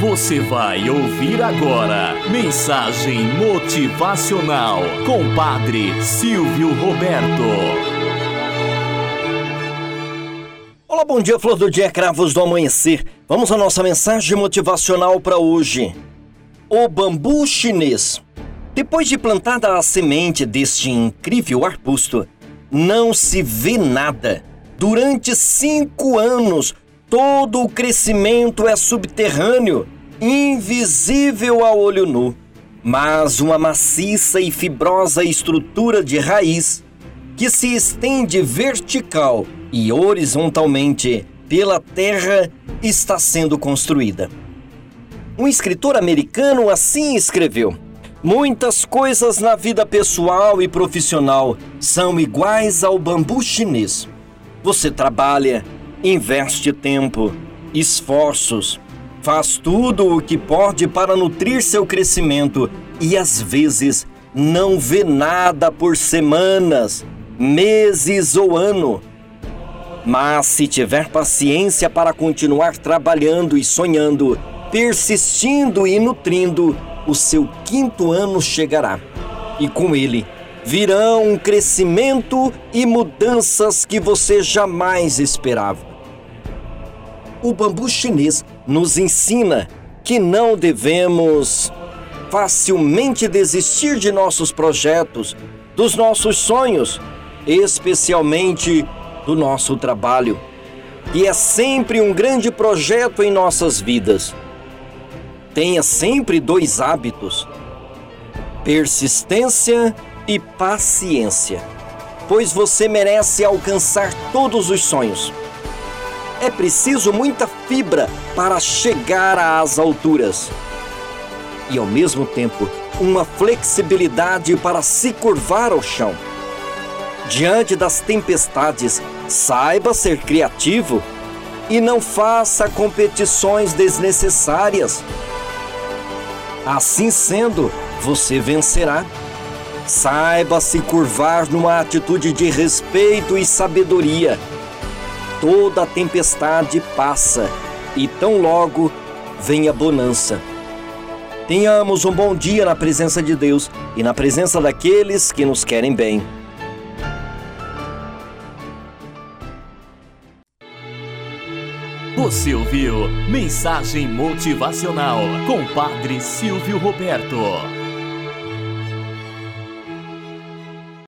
Você vai ouvir agora Mensagem Motivacional com Padre Silvio Roberto. Olá, bom dia, flor do dia, cravos do amanhecer. Vamos à nossa mensagem motivacional para hoje. O bambu chinês. Depois de plantada a semente deste incrível arbusto, não se vê nada. Durante cinco anos, todo o crescimento é subterrâneo, invisível a olho nu. Mas uma maciça e fibrosa estrutura de raiz que se estende vertical e horizontalmente pela terra está sendo construída. Um escritor americano assim escreveu: Muitas coisas na vida pessoal e profissional são iguais ao bambu chinês. Você trabalha, investe tempo, esforços, faz tudo o que pode para nutrir seu crescimento e às vezes não vê nada por semanas, meses ou ano. Mas se tiver paciência para continuar trabalhando e sonhando, persistindo e nutrindo, o seu quinto ano chegará. E com ele virão um crescimento e mudanças que você jamais esperava. O bambu chinês nos ensina que não devemos facilmente desistir de nossos projetos, dos nossos sonhos, especialmente do nosso trabalho, que é sempre um grande projeto em nossas vidas. Tenha sempre dois hábitos: persistência e paciência, pois você merece alcançar todos os sonhos. É preciso muita fibra para chegar às alturas e, ao mesmo tempo, uma flexibilidade para se curvar ao chão. Diante das tempestades, saiba ser criativo e não faça competições desnecessárias. Assim sendo, você vencerá. Saiba se curvar numa atitude de respeito e sabedoria. Toda tempestade passa e tão logo vem a bonança. Tenhamos um bom dia na presença de Deus e na presença daqueles que nos querem bem. Você ouviu Mensagem Motivacional com Padre Silvio Roberto.